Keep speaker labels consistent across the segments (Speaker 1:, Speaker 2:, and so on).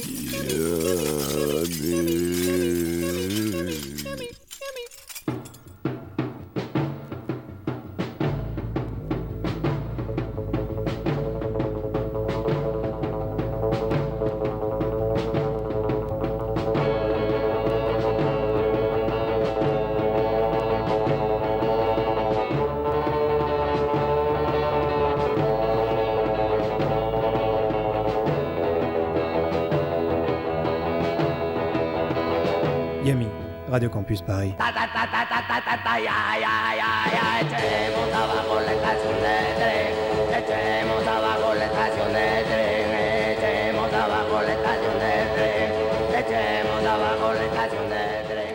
Speaker 1: Yeah, de tren.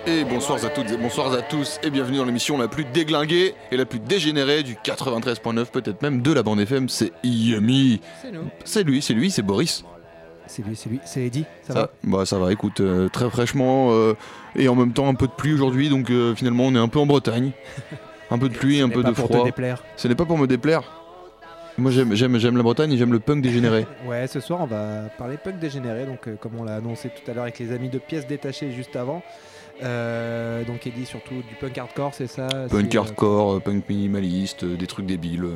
Speaker 2: Et bonsoir à toutes et bonsoir à tous et bienvenue dans l'émission la plus déglinguée et la plus dégénérée du 93.9 peut-être même de la bande FM, c'est Yami.
Speaker 3: C'est nous.
Speaker 2: C'est lui, c'est lui, c'est Boris.
Speaker 3: C'est lui, c'est lui, c'est Eddie. Ça,
Speaker 2: Ça,
Speaker 3: va
Speaker 2: bah ça va, écoute, euh, très fraîchement euh, et en même temps un peu de pluie aujourd'hui donc euh, finalement on est un peu en Bretagne. Un peu de pluie,
Speaker 3: Ce
Speaker 2: un
Speaker 3: n'est
Speaker 2: peu
Speaker 3: pas
Speaker 2: de
Speaker 3: pour
Speaker 2: froid.
Speaker 3: te déplaire.
Speaker 2: Ce n'est pas pour me déplaire. Moi j'aime j'aime j'aime la Bretagne et j'aime le punk dégénéré.
Speaker 3: Ouais, ce soir on va parler punk dégénéré, donc comme on l'a annoncé tout à l'heure avec les amis de pièces détachées juste avant. Euh, donc Eddie surtout du punk hardcore, c'est ça?
Speaker 2: Punk
Speaker 3: euh,
Speaker 2: hardcore, punk minimaliste, euh, des trucs débiles.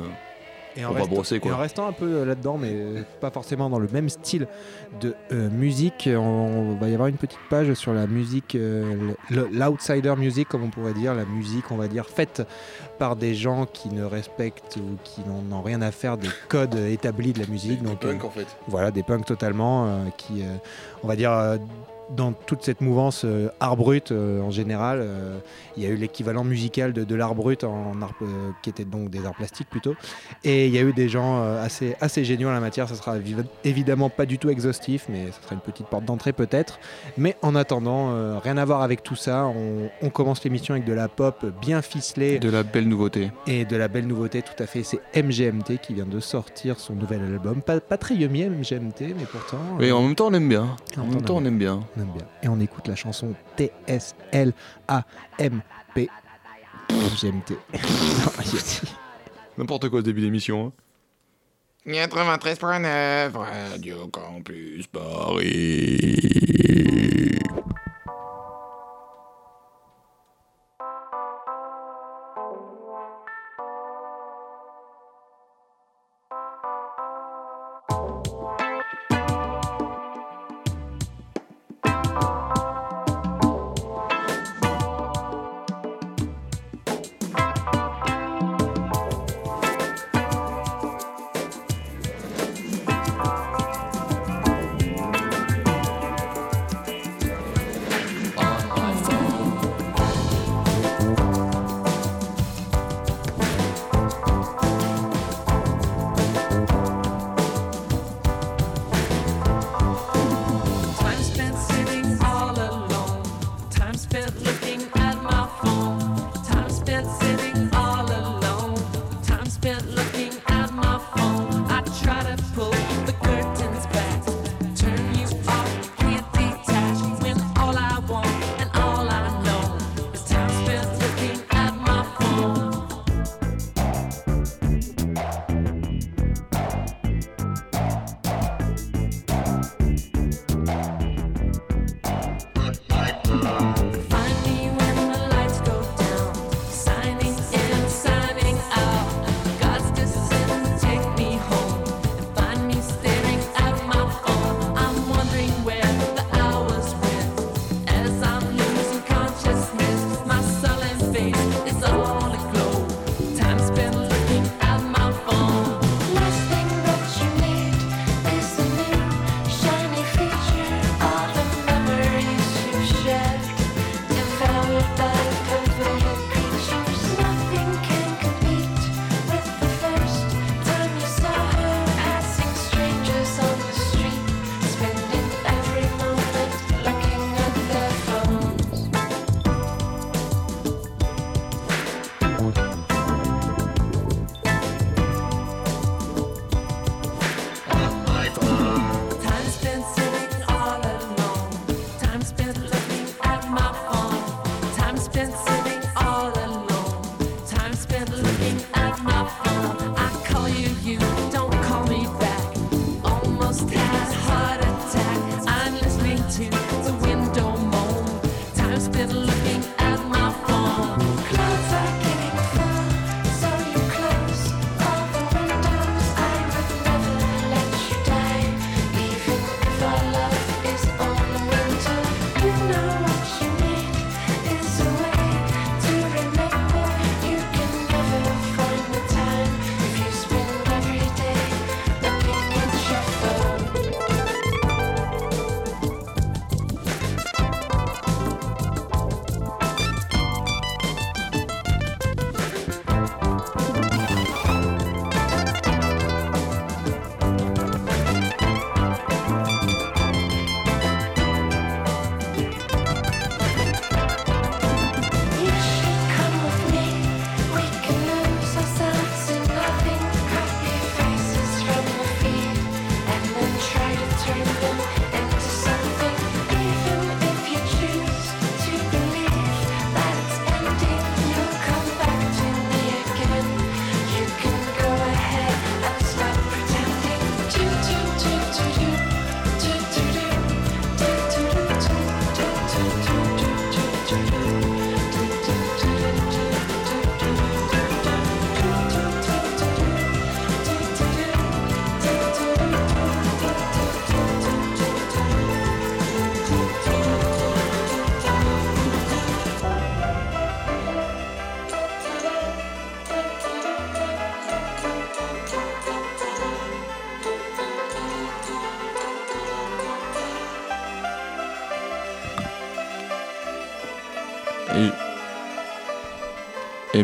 Speaker 3: Et
Speaker 2: On
Speaker 3: en,
Speaker 2: va brosser, quoi.
Speaker 3: et en restant un peu euh, là-dedans, mais euh, pas forcément dans le même style de euh, musique, on, va y avoir une petite page sur la musique, euh, l'outsider music, comme on pourrait dire, la musique, on va dire, faite par des gens qui ne respectent ou qui n'ont rien à faire des codes établis de la musique. Donc, euh,
Speaker 2: en fait.
Speaker 3: voilà, des punks totalement, qui, on va dire, dans toute cette mouvance euh, art brut euh, en général, euh, il y a eu l'équivalent musical de, de l'art brut en art, qui était donc des arts plastiques plutôt. Et il y a eu des gens assez, assez géniaux en la matière. Ça sera évi- évidemment pas du tout exhaustif, mais ça sera une petite porte d'entrée peut-être. Mais en attendant, rien à voir avec tout ça. On, on commence l'émission avec de la pop bien ficelée
Speaker 2: De la belle nouveauté.
Speaker 3: et de la belle nouveauté, tout à fait. C'est MGMT qui vient de sortir son nouvel album. Pas, pas très yummy MGMT, mais pourtant.
Speaker 2: Mais
Speaker 3: euh,
Speaker 2: en même temps on aime bien.
Speaker 3: En
Speaker 2: En
Speaker 3: même
Speaker 2: même temps on aime bien.
Speaker 3: On aime bien. Et on écoute la chanson T-S-L-A-M-P. MGMT.
Speaker 2: N'importe quoi ce début d'émission. hein.
Speaker 4: 93.9
Speaker 2: Radio Campus Paris.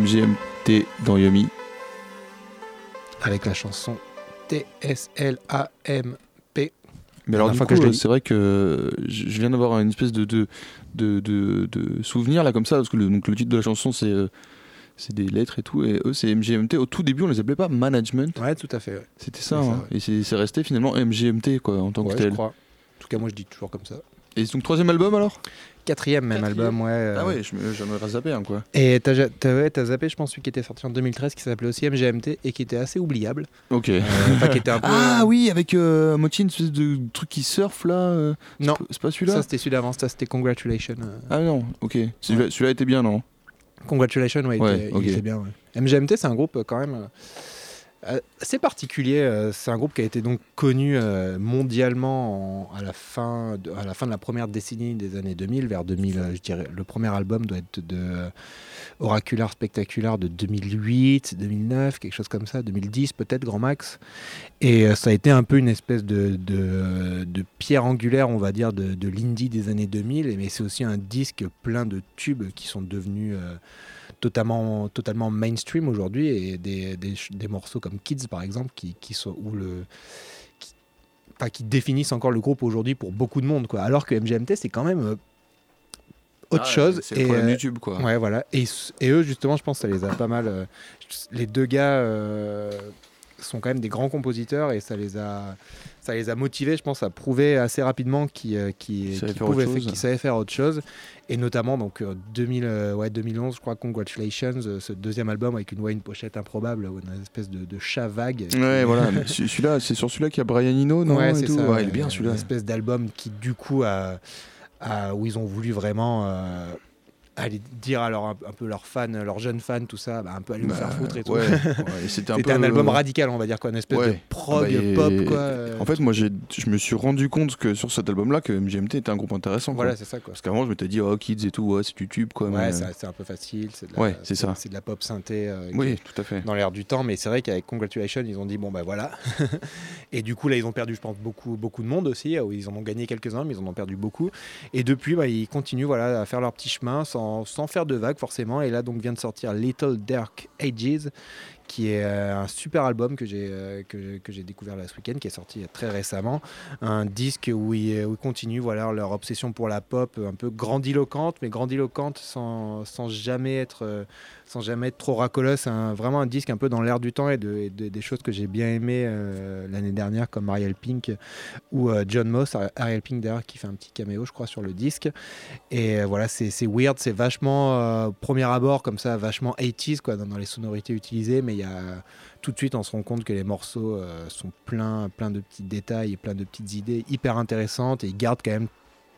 Speaker 2: MGMT dans Yumi.
Speaker 3: Avec la chanson T-S-L-A-M.
Speaker 2: Mais alors, c'est vrai que je viens d'avoir une espèce de, de, de, de- de souvenir là comme ça, parce que le, donc, le titre de la chanson c'est euh, c'est des lettres et tout, et eux c'est MGMT. Au tout début, on les appelait pas management,
Speaker 3: Ouais, tout à fait. ouais.
Speaker 2: c'était ça, hein.
Speaker 3: ouais.
Speaker 2: et c'est resté finalement MGMT quoi en tant
Speaker 3: Ouais,
Speaker 2: que
Speaker 3: je
Speaker 2: tel.
Speaker 3: crois. En tout cas, moi, je dis toujours comme ça.
Speaker 2: Et donc, troisième album alors?
Speaker 3: Quatrième même
Speaker 2: Quatrième
Speaker 3: album, ouais. euh,
Speaker 2: Ah ouais, me- j'en aurais zappé un quoi.
Speaker 3: Et t'as ouais, zappé, je pense, celui qui était sorti en 2013, qui s'appelait aussi MGMT et qui était assez oubliable.
Speaker 2: Ok.
Speaker 3: Euh, Enfin, qui était un peu.
Speaker 2: Ah oui, avec euh, Mochi, une espèce de truc qui surfe là. euh,
Speaker 3: Non,
Speaker 2: c'est pas celui-là?
Speaker 3: Ça c'était celui d'avant, ça c'était Congratulations. euh.
Speaker 2: Ah non, ok. Celui-là celui-là était bien, non?
Speaker 3: Congratulations, ouais, il
Speaker 2: Ouais,
Speaker 3: était- il était bien. ouais. MGMT, c'est un groupe euh, quand même euh, euh, assez particulier. euh, C'est un groupe qui a été donc connu euh, mondialement en- à, la fin de, la première décennie des années 2000, vers 2000, euh, je dirais. Le premier album doit être de euh, Oracular Spectacular de 2008, 2009, quelque chose comme ça, 2010 peut-être, grand max. Et euh, ça a été un peu une espèce de, pierre angulaire, on va dire, de, de l'indie des années 2000. et- Mais c'est aussi un disque plein de tubes qui sont devenus euh, totalement, totalement mainstream aujourd'hui. Et des, des, des morceaux comme Kids, par exemple, qui, qui sont où le. Qui, enfin, qui définissent encore le groupe aujourd'hui pour beaucoup de monde. Quoi. Alors que MGMT, c'est quand même euh, autre
Speaker 2: Ah,
Speaker 3: chose.
Speaker 2: C'est le
Speaker 3: Et,
Speaker 2: problème
Speaker 3: euh,
Speaker 2: YouTube quoi.
Speaker 3: Ouais, voilà. Et, et eux, justement, je pense que ça les a pas mal. euh, les deux gars euh, sont quand même des grands compositeurs et ça les a, ça les a motivés, je pense, à prouver assez rapidement qu'ils euh,
Speaker 2: savaient faire autre chose.
Speaker 3: Et notamment, donc, euh, 2000, euh, ouais, 2011, je crois, Congratulations, euh, ce deuxième album avec une, ouais, une pochette improbable, une espèce de, de chat vague.
Speaker 2: Ouais, voilà. celui-là, c'est sur celui-là qu'il y a Brian Eno, non
Speaker 3: ouais,
Speaker 2: et
Speaker 3: c'est
Speaker 2: tout
Speaker 3: ça.
Speaker 2: Ouais, il est bien
Speaker 3: Une
Speaker 2: celui-là.
Speaker 3: espèce d'album qui, du coup, a, a- où ils ont voulu vraiment euh, aller dire à leur, un peu leurs fans, leurs jeunes fans, tout ça, bah, un peu aller nous
Speaker 2: Bah,
Speaker 3: faire foutre et tout.
Speaker 2: ouais, ouais, et C'était un,
Speaker 3: C'était
Speaker 2: peu,
Speaker 3: un, album
Speaker 2: euh,
Speaker 3: radical, on va dire, quoi, une espèce
Speaker 2: ouais.
Speaker 3: de prog
Speaker 2: Ah bah,
Speaker 3: pop, quoi. euh,
Speaker 2: En fait, moi, je me suis rendu compte que sur cet album-là, que MGMT était un groupe intéressant. quoi.
Speaker 3: voilà, c'est ça, quoi.
Speaker 2: Parce qu'avant, je m'étais dit, oh, Kids et tout, ouais, c'est YouTube, quoi. mais-
Speaker 3: Ouais, c'est c'est un peu facile, c'est de la,
Speaker 2: Ouais, c'est ça.
Speaker 3: c'est de la pop synthé euh,
Speaker 2: Oui, tout à fait.
Speaker 3: dans l'air du temps, mais c'est vrai qu'avec Congratulations, ils ont dit bon bah voilà. et du coup là, ils ont perdu, je pense, beaucoup, beaucoup de monde aussi. Ils en ont gagné quelques-uns, mais ils en ont perdu beaucoup. Et depuis, bah, ils continuent voilà à faire leur petit chemin sans, sans faire de vagues forcément. Et là donc vient de sortir Little Dark Ages, qui est euh, un super album que j'ai euh, que, j'ai découvert là ce week-end, qui est sorti très récemment. Un disque où ils, continuent voilà leur obsession pour la pop, un peu grandiloquente, mais grandiloquente sans, sans jamais être euh, sans jamais être trop racolos. C'est vraiment un disque un peu dans l'air du temps et, de, et de- des choses que j'ai bien aimé euh, l'année dernière, comme Ariel Pink ou euh, John Moss. Ar- Ariel Pink d'ailleurs qui fait un petit caméo, je crois, sur le disque. Et euh, voilà, c'est weird, c'est vachement, euh, premier abord, comme ça, vachement 80s quoi, dans, dans les sonorités utilisées, mais il y a tout de suite on se rend compte que les morceaux euh, sont pleins plein de petits détails et plein de petites idées hyper intéressantes et ils gardent quand même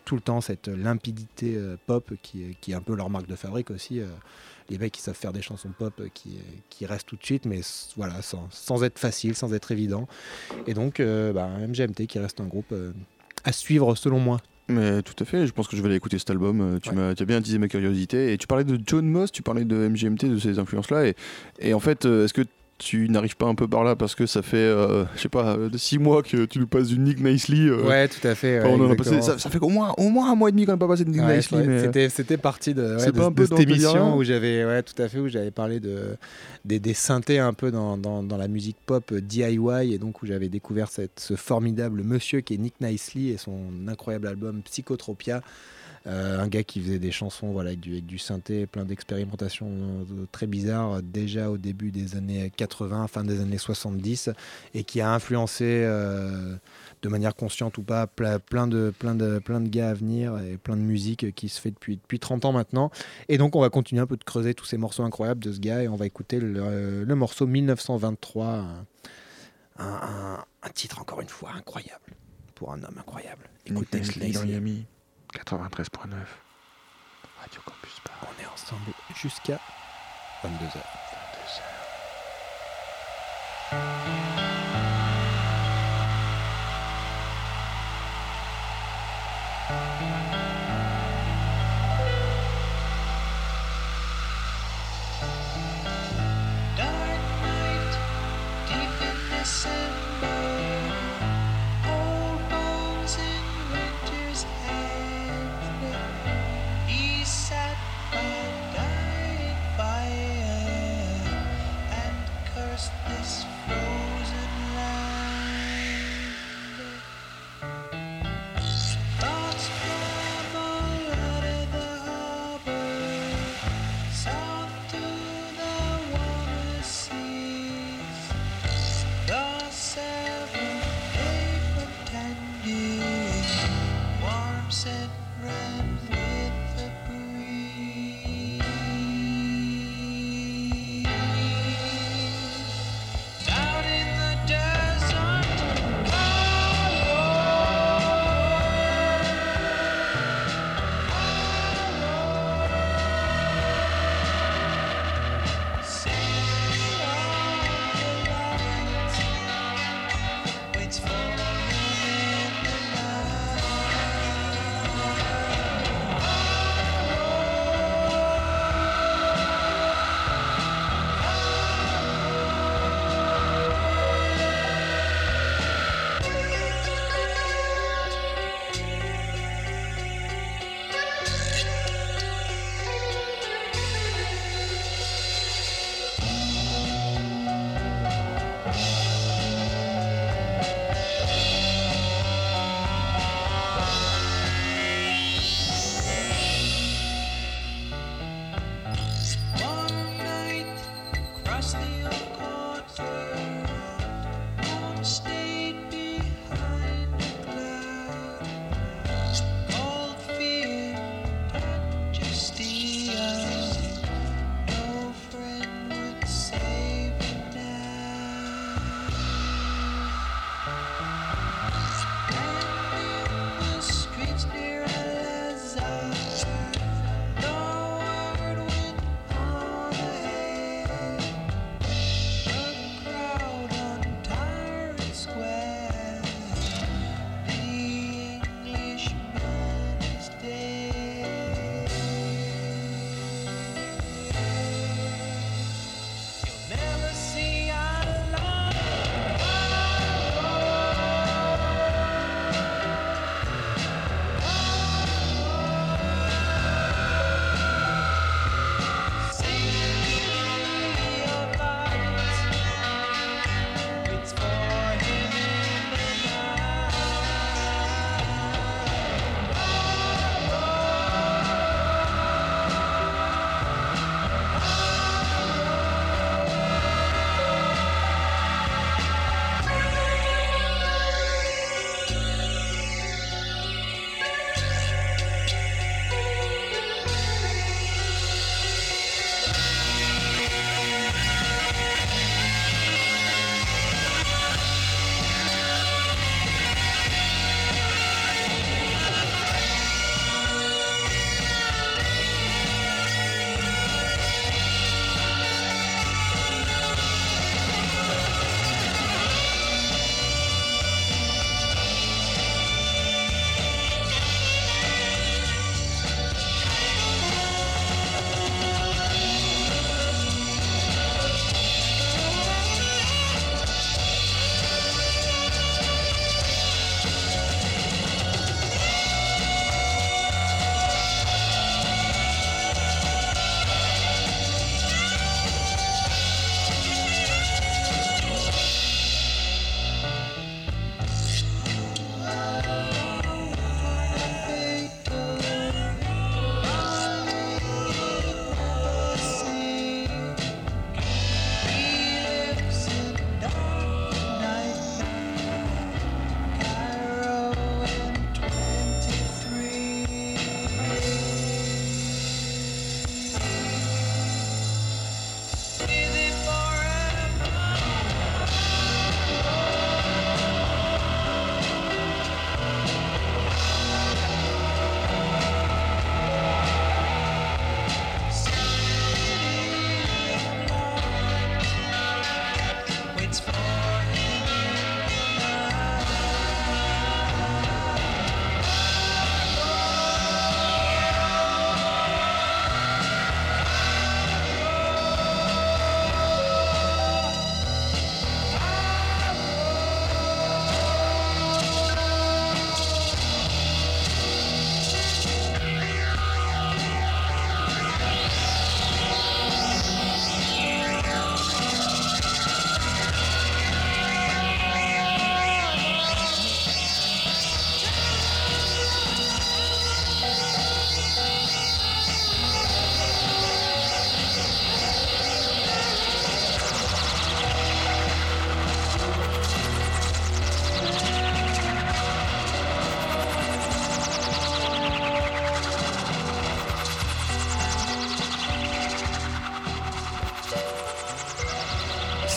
Speaker 3: tout le temps cette limpidité euh, pop qui, est- un peu leur marque de fabrique aussi. euh, les mecs qui savent faire des chansons pop qui, restent tout de suite, mais voilà, sans, être facile, sans être évident. Et donc, bah, MGMT qui reste un groupe à suivre selon moi.
Speaker 2: Mais tout à fait, je pense que je vais aller écouter cet album. euh, Tu
Speaker 3: Ouais.
Speaker 2: m'as tu as bien attisé ma curiosité. Et tu parlais de John Moss, tu parlais de MGMT, de ces influences-là. Et, et en fait, euh, est-ce que tu n'arrives pas un peu par là parce que ça fait, euh, je sais pas, euh, de six mois que tu nous passes du Nick Nicely euh,
Speaker 3: Ouais, tout à fait. ouais,
Speaker 2: on en a passé- ça, ça fait au moins, au moins un mois et demi qu'on n'a pas passé de Nick
Speaker 3: Ouais,
Speaker 2: Nicely.
Speaker 3: C'était, parti de, ouais,
Speaker 2: C'est
Speaker 3: de-
Speaker 2: pas un
Speaker 3: de
Speaker 2: peu
Speaker 3: cette émission où j'avais, ouais, tout à fait, où j'avais parlé de, des, des synthés un peu dans, dans, dans la musique pop euh, DIY et donc où j'avais découvert cette, ce formidable monsieur qui est Nick Nicely et son incroyable album Psychotropia. Euh, un gars qui faisait des chansons voilà, avec, du, avec du synthé, plein d'expérimentations euh, très bizarres déjà au début des années 80, fin des années 70 et qui a influencé euh, de manière consciente ou pas, ple- plein de, plein, de, plein de gars à venir et plein de musique qui se fait depuis, depuis 30 ans maintenant. Et donc, on va continuer un peu de creuser tous ces morceaux incroyables de ce gars et on va écouter le, le morceau 1923, un, un- un- un titre encore une fois incroyable pour un homme incroyable. Écoutez
Speaker 2: Nicely. Miami, 93.9. Radio Campus Paris.
Speaker 3: On est ensemble jusqu'à 22h.
Speaker 2: 22h.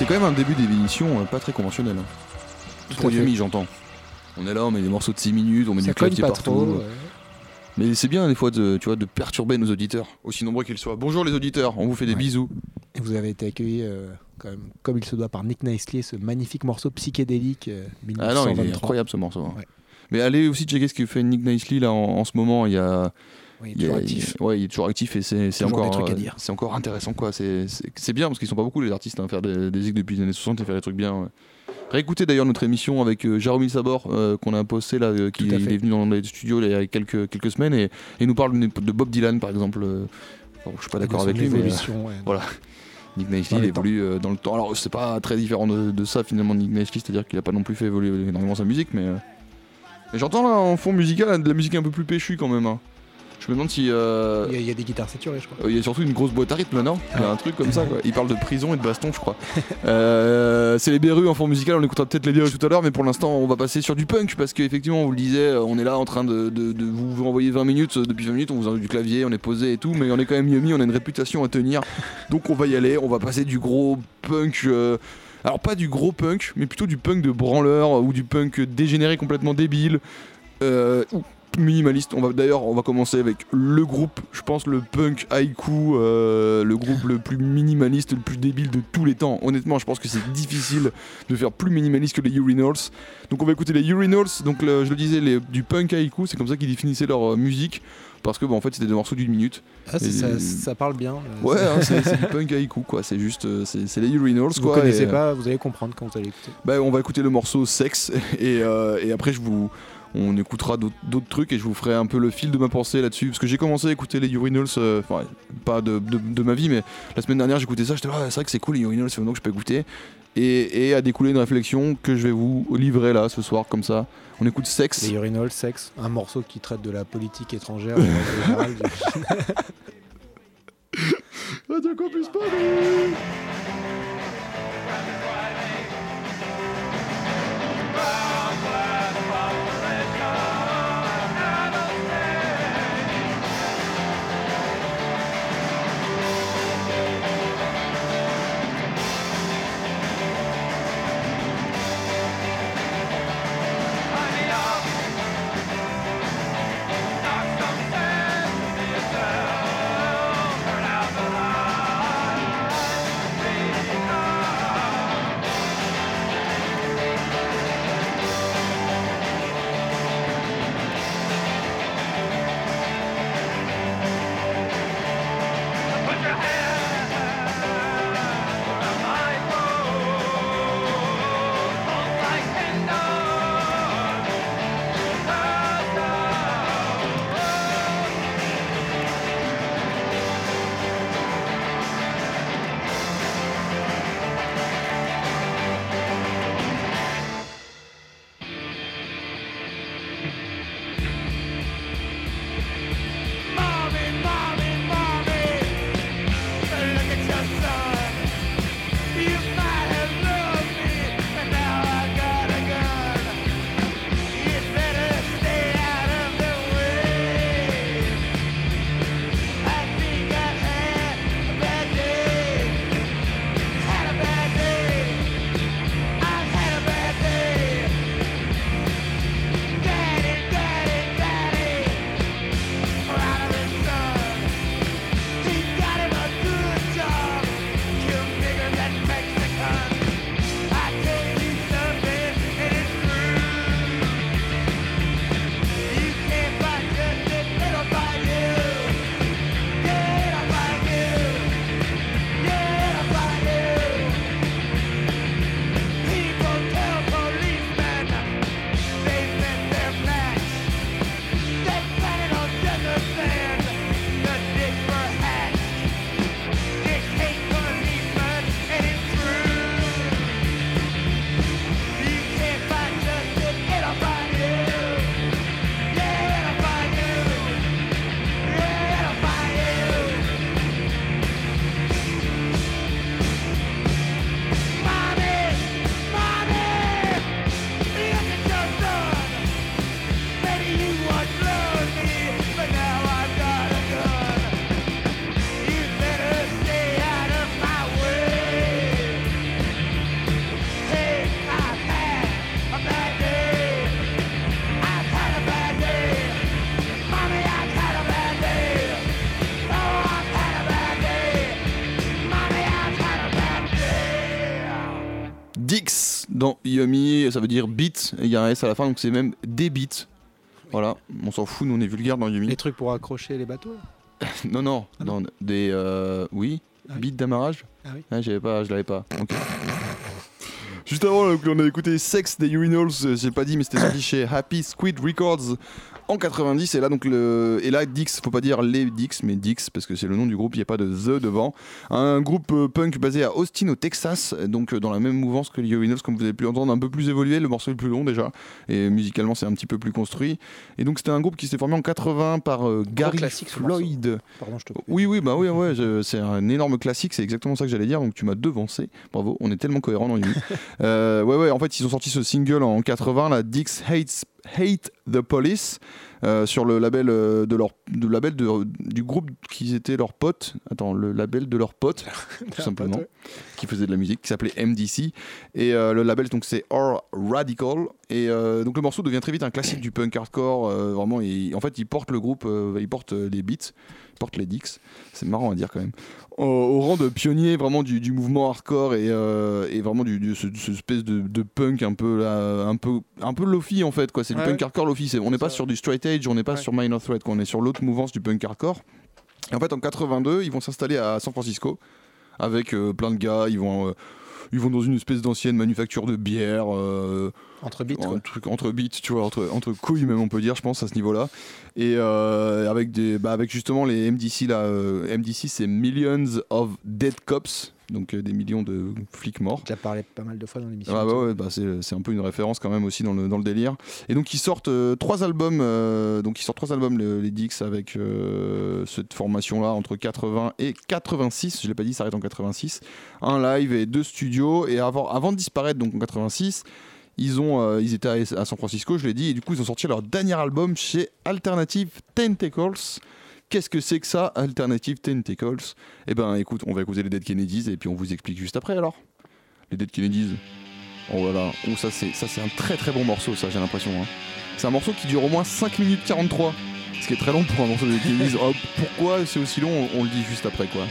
Speaker 2: Quand même un début d'émission euh, pas très conventionnel. hein.
Speaker 3: Tout
Speaker 2: Pour. Yumi, j'entends. On est là, on met des morceaux de 6 minutes, on met
Speaker 3: Ça
Speaker 2: du clavier partout.
Speaker 3: trop. ouais.
Speaker 2: Mais c'est bien des fois de, tu vois, de perturber nos auditeurs, aussi nombreux qu'ils soient. Bonjour les auditeurs, on vous fait des
Speaker 3: Ouais.
Speaker 2: bisous.
Speaker 3: Et vous avez été accueilli euh, quand même comme il se doit par Nick Nicely, ce magnifique morceau psychédélique euh,
Speaker 2: Ah non, il est
Speaker 3: 1923.
Speaker 2: incroyable ce morceau. hein.
Speaker 3: Ouais.
Speaker 2: Mais allez aussi checker ce que fait Nick Nicely là en, en ce moment. Il y a,
Speaker 3: Oui,
Speaker 2: il a-
Speaker 3: toujours actif.
Speaker 2: il- ouais, il est toujours actif et c'est encore, euh, c'est encore intéressant quoi. C'est- bien parce qu'ils sont pas beaucoup les artistes à faire des, des depuis les années 60 et faire des trucs bien. ouais. Réécoutez d'ailleurs notre émission avec euh, Jérôme Sabor euh, qu'on a posté là, euh, qui il est venu dans les studios il y a quelques, quelques semaines et, et il nous parle de, de Bob Dylan par exemple. bon, je suis pas d'accord avec lui, mais
Speaker 3: ouais.
Speaker 2: voilà. Nick Nicely
Speaker 3: Dans
Speaker 2: il
Speaker 3: le temps.
Speaker 2: évolue euh, dans le temps. Alors c'est pas très différent de, de ça finalement Nick Nicely, c'est-à-dire qu'il a pas non plus fait évoluer énormément sa musique, mais, euh, mais j'entends là en fond musical de la musique un peu plus péchue quand même. hein. Je me demande si euh,
Speaker 3: Il y, a, il y a des guitares saturées, je crois.
Speaker 2: euh, Il y a surtout une grosse boîte à rythme non? Il y a un truc comme ça, quoi. Il parle de prison et de baston, je crois. Euh, c'est les Berus en fond musical, on écoutera peut-être les Berus tout à l'heure, mais pour l'instant, on va passer sur du punk parce qu'effectivement, on vous le disait, on est là en train de, de- de vous, vous envoyer 20 minutes. euh, Depuis 20 minutes, on vous envoie du clavier, on est posé et tout, mais on est quand même Yumi, on a une réputation à tenir. Donc on va y aller, on va passer du gros punk. alors, pas du gros punk, mais plutôt du punk de branleur ou du punk dégénéré complètement débile. Euh, minimaliste. On va d'ailleurs, on va commencer avec le groupe, je pense le punk haïku, euh, le groupe le plus minimaliste, le plus débile de tous les temps. Honnêtement, je pense que c'est difficile de faire plus minimaliste que les Urinals. Donc on va écouter les Urinals. Donc le- je le disais, les- du punk haïku, c'est comme ça qu'ils définissaient leur euh, musique. Parce que bah, en fait c'était des morceaux d'une minute.
Speaker 3: Ah,
Speaker 2: Et-
Speaker 3: ça, ça parle bien. euh,
Speaker 2: Ouais, hein, c'est c'est du punk haïku quoi. C'est juste, euh, c'est les Urinals
Speaker 3: Si vous
Speaker 2: quoi.
Speaker 3: connaissez
Speaker 2: et, euh,
Speaker 3: pas, vous allez comprendre quand vous allez écouter.
Speaker 2: bah, on va écouter le morceau et, euh, et après je vous on écoutera d'autres trucs et je vous ferai un peu le fil de ma pensée là-dessus. Parce que j'ai commencé à écouter les Urinals euh, enfin pas de, de- de ma vie mais la semaine dernière j'écoutais ça j'étais là Ah, c'est vrai que c'est cool les Urinals c'est maintenant que je peux écouter. Et, et a découlé une réflexion que je vais vous livrer là ce soir comme ça. On écoute Sexe
Speaker 3: Les urinals, sexe, un morceau qui traite de la politique étrangère. du-
Speaker 2: Campus Paris. Dans Yummy, ça veut dire beat, il y a un S à la fin, donc c'est même des beats. Voilà, on s'en fout, nous on est vulgaire dans Yumi.
Speaker 3: Les trucs pour accrocher les bateaux
Speaker 2: Non, non,
Speaker 3: Ah
Speaker 2: dans des. euh, oui,
Speaker 3: Ah oui.
Speaker 2: beat d'amarrage
Speaker 3: Ah oui.
Speaker 2: Ouais, j'avais pas, je l'avais pas. Juste avant, on a écouté Sex des Urinals, euh, j'ai pas dit, mais c'était sorti chez Happy Squid Records en 90. Et là, donc, le... et là, Dix, faut pas dire les Dix, mais Dix, parce que c'est le nom du groupe, il n'y a pas de The devant. Un groupe euh, punk basé à Austin, au Texas, donc euh, dans la même mouvance que les Urinals, comme vous avez pu entendre, un peu plus évolué. Le morceau est plus long déjà, et musicalement, c'est un petit peu plus construit. Et donc, c'était un groupe qui s'est formé en 80 par euh, Gary Floyd.
Speaker 3: Pardon, je te coupe.
Speaker 2: Oui, oui, bah oui, ouais, c'est un énorme classique, c'est exactement ça que j'allais dire, donc tu m'as devancé. Bravo, on est tellement cohérents dans Yumi. euh, ouais, ouais, en fait, ils ont sorti ce single en 80, la Dix Hates, Hate the Police, euh, sur le label, euh, de leur, de label de- du groupe qui était leurs potes. Attends, le label de leurs potes, tout simplement, qui faisait de la musique, qui s'appelait MDC. Et euh, le label, donc, c'est Or Radical. Et euh, donc, le morceau devient très vite un classique du punk hardcore. euh, vraiment, et, en fait, il porte le groupe, euh, il porte euh, les beats, il porte les Dix. C'est marrant à dire quand même. Au, au rang de pionnier vraiment du, du mouvement hardcore et, et vraiment du, du- ce, ce espèce de, de punk un peu là, un peu un peu lofi en fait quoi c'est du punk
Speaker 3: ouais.
Speaker 2: hardcore lofi on n'est pas sur du straight edge on n'est pas
Speaker 3: Ouais.
Speaker 2: sur minor threat quoi, on est sur l'autre mouvance du punk hardcore et en fait en 82 ils vont s'installer à San Francisco avec plein de gars ils vont ils vont dans une espèce d'ancienne manufacture de bière euh,
Speaker 3: Entre bits,
Speaker 2: un truc entre beats, tu vois, entre, entre couilles même on peut dire, je pense à ce niveau-là. Et euh, avec des, bah, avec justement les MDC là, euh, MDC c'est Millions of Dead Cops, donc euh, des millions de flics morts.
Speaker 3: J'ai déjà parlé pas mal de fois dans l'émission.
Speaker 2: Ah bah ouais, bah c'est, un peu une référence quand même aussi dans le, dans le délire. Et donc ils sortent euh, trois albums, euh, donc ils sortent trois albums le- les Dix avec cette formation là entre 80 et 86. Je l'ai pas dit, ça arrête en 86. Un live et deux studios. Et avant, avant de disparaître donc en 86. Ils, ont, euh, ils étaient à, à San Francisco, je l'ai dit, et du coup ils ont sorti leur dernier album chez Alternative Tentacles. Qu'est-ce que c'est que ça, Alternative Tentacles? Eh ben écoute, on va écouter les Dead Kennedys et puis on vous explique juste après alors. Les Dead Kennedys. Oh voilà, oh, ça c'est ça c'est un très très bon morceau ça j'ai l'impression. hein. C'est un morceau qui dure au moins 5 minutes 43, ce qui est très long pour un morceau de Dead Kennedys. Oh, pourquoi c'est aussi long? On, on le dit juste après quoi.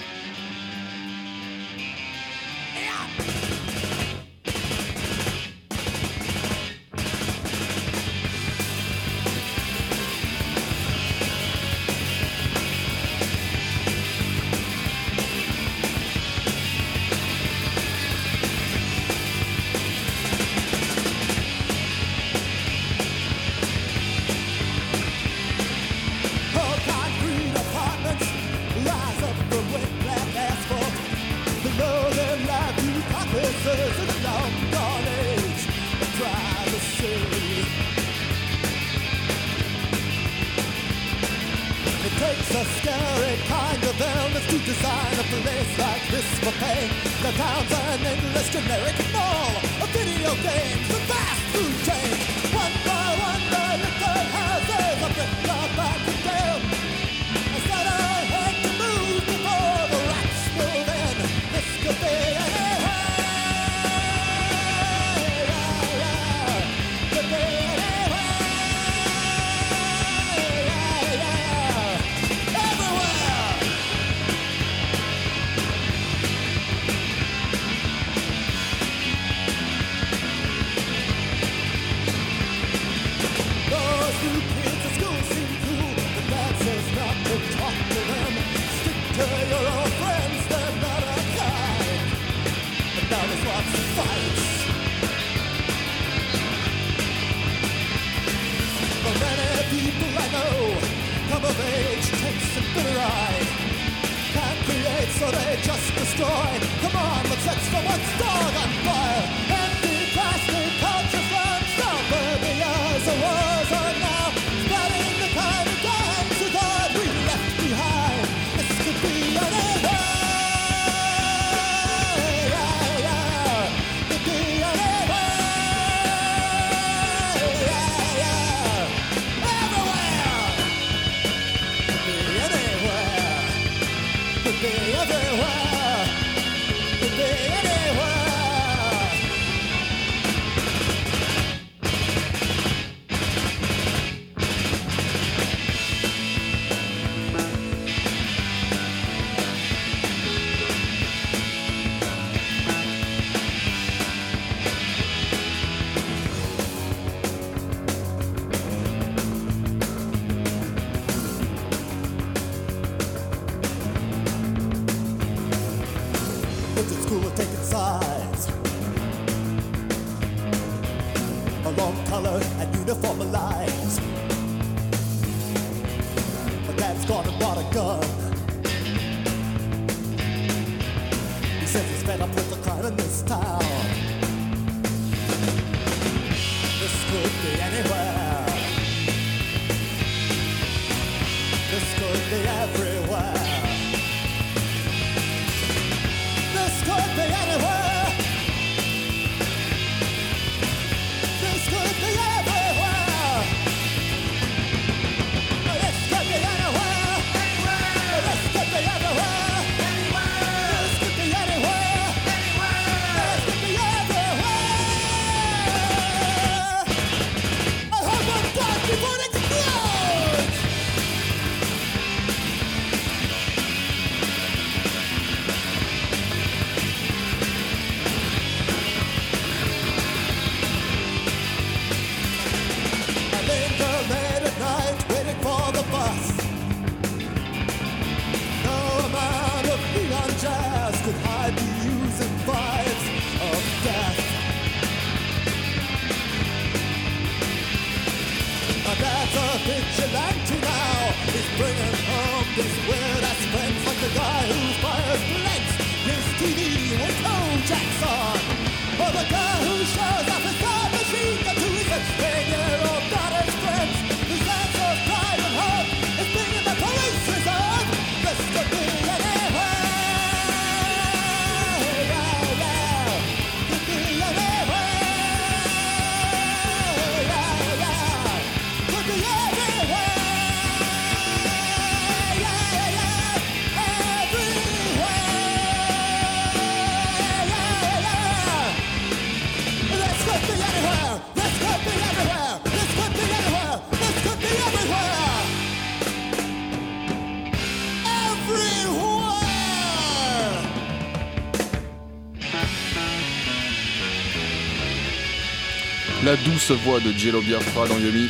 Speaker 2: La douce voix de Jello Biafra dans Yumi.